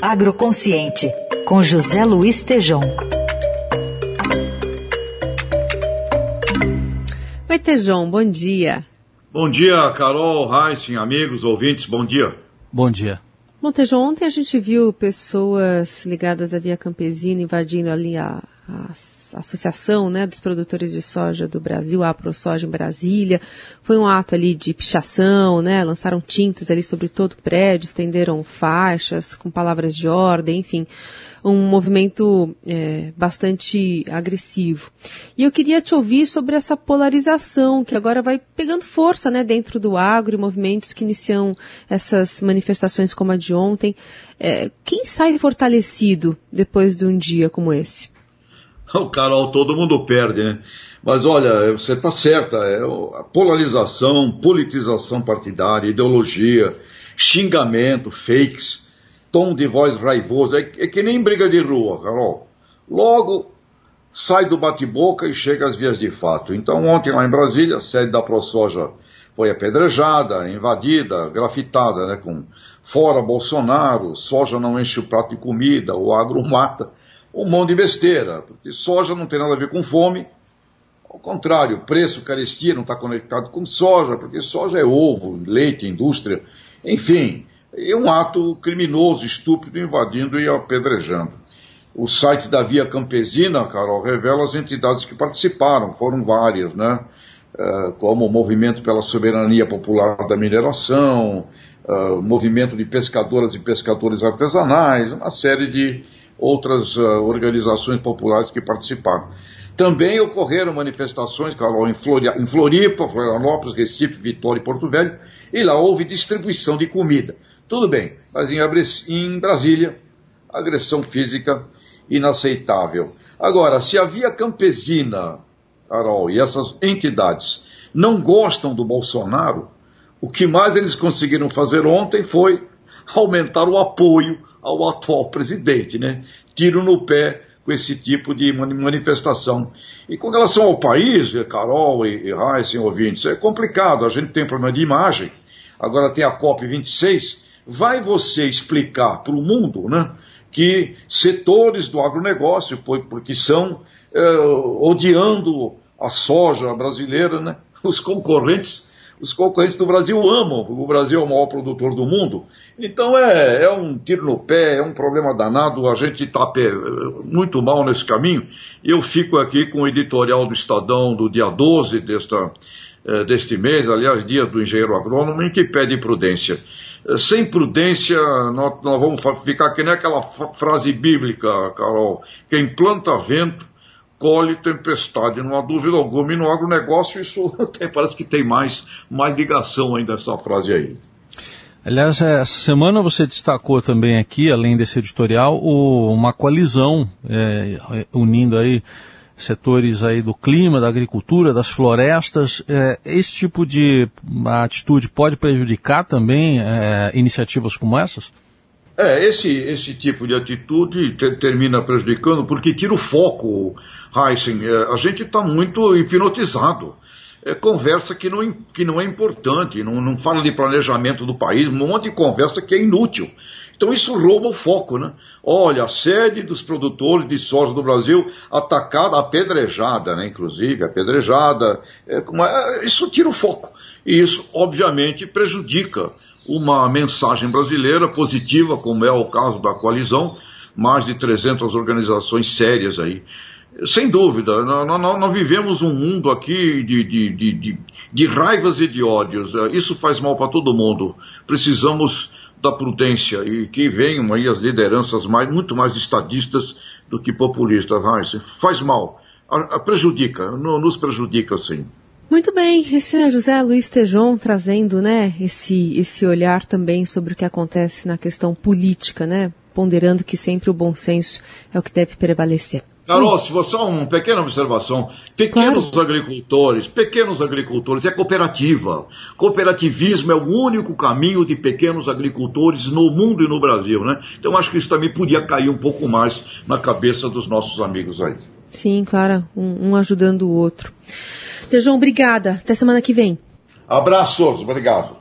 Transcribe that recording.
Agroconsciente, com José Luiz Tejom. Oi, Tejom, bom dia. Bom dia, Carol, Heisen, amigos, ouvintes, bom dia. Bom dia. Bom, Tejom, ontem a gente viu pessoas ligadas à Via Campesina invadindo ali a, a Associação né, dos Produtores de Soja do Brasil, a AproSoja em Brasília. Foi um ato ali de pichação, né? Lançaram tintas ali sobre todo o prédio, estenderam faixas com palavras de ordem, enfim um movimento é, bastante agressivo. E eu queria te ouvir sobre essa polarização que agora vai pegando força né, dentro do agro e movimentos que iniciam essas manifestações como a de ontem. É, quem sai fortalecido depois de um dia como esse? O Carol, todo mundo perde, né? Mas olha, você está certa, é a polarização, politização partidária, ideologia, xingamento, fakes, tom de voz raivoso, é, é que nem briga de rua, Carol. Logo sai do bate-boca e chega às vias de fato. Então ontem lá em Brasília, a sede da ProSoja foi apedrejada, invadida, grafitada, né, com fora Bolsonaro, soja não enche o prato de comida, o agro mata um monte de besteira, porque soja não tem nada a ver com fome, ao contrário, preço, carestia não está conectado com soja, porque soja é ovo, leite, indústria, enfim, é um ato criminoso, estúpido, invadindo e apedrejando. O site da Via Campesina, Carol, revela as entidades que participaram, foram várias, né? Uh, como o Movimento pela Soberania Popular da Mineração, uh, Movimento de Pescadoras e Pescadores Artesanais, uma série de outras uh, organizações populares que participaram. Também ocorreram manifestações, Carol, em, em Floripa, Florianópolis, Recife, Vitória e Porto Velho, e lá houve distribuição de comida. Tudo bem, mas em, em Brasília, agressão física inaceitável. Agora, se a Via Campesina, Carol, e essas entidades não gostam do Bolsonaro, o que mais eles conseguiram fazer ontem foi aumentar o apoio ao atual presidente, né? Tiro no pé com esse tipo de manifestação. E com relação ao país, Carol e, e Heisen, ouvintes, é complicado, a gente tem problema de imagem, agora tem a COP26, vai você explicar para o mundo, né, que setores do agronegócio, porque são é, odiando a soja brasileira, né, os concorrentes os concorrentes do Brasil amam, porque o Brasil é o maior produtor do mundo. Então é, é um tiro no pé, é um problema danado, a gente está muito mal nesse caminho. Eu fico aqui com o editorial do Estadão do dia 12 desta, é, deste mês, aliás, dia do engenheiro agrônomo, em que pede prudência. É, sem prudência, nós, nós vamos ficar que nem aquela frase bíblica, Carol, quem planta vento colhe tempestade, não há dúvida alguma. E no agronegócio isso até parece que tem mais, mais ligação ainda essa frase aí. Aliás, essa semana você destacou também aqui, além desse editorial, o, uma coalizão é, unindo aí setores aí do clima, da agricultura, das florestas. É, esse tipo de atitude pode prejudicar também é, iniciativas como essas? É, esse, esse tipo de atitude ter, termina prejudicando porque tira o foco, Heisen. É, a gente está muito hipnotizado. É, conversa que não, que não é importante, não, não fala de planejamento do país, um monte de conversa que é inútil. Então isso rouba o foco, né? Olha, a sede dos produtores de soja do Brasil atacada, apedrejada, né? Inclusive, apedrejada. É, é, isso tira o foco. E isso, obviamente, prejudica uma mensagem brasileira positiva, como é o caso da coalizão, mais de 300 organizações sérias aí. Sem dúvida, nós, vivemos um mundo aqui de, de, de, de, raivas e de ódios. Isso faz mal para todo mundo. Precisamos da prudência e que venham aí as lideranças mais, muito mais estadistas do que populistas. Faz mal, prejudica, nos prejudica sim. Muito bem, esse é José Luiz Tejon trazendo, né, esse, esse olhar também sobre o que acontece na questão política, né, ponderando que sempre o bom senso é o que deve prevalecer. Carol, se você uma pequena observação, pequenos claro. agricultores, pequenos agricultores, é cooperativa. Cooperativismo é o único caminho de pequenos agricultores no mundo e no Brasil, né? Então acho que isso também podia cair um pouco mais na cabeça dos nossos amigos aí. Sim, claro, um, um ajudando o outro. Tejão, obrigada. Até semana que vem. Abraços, obrigado.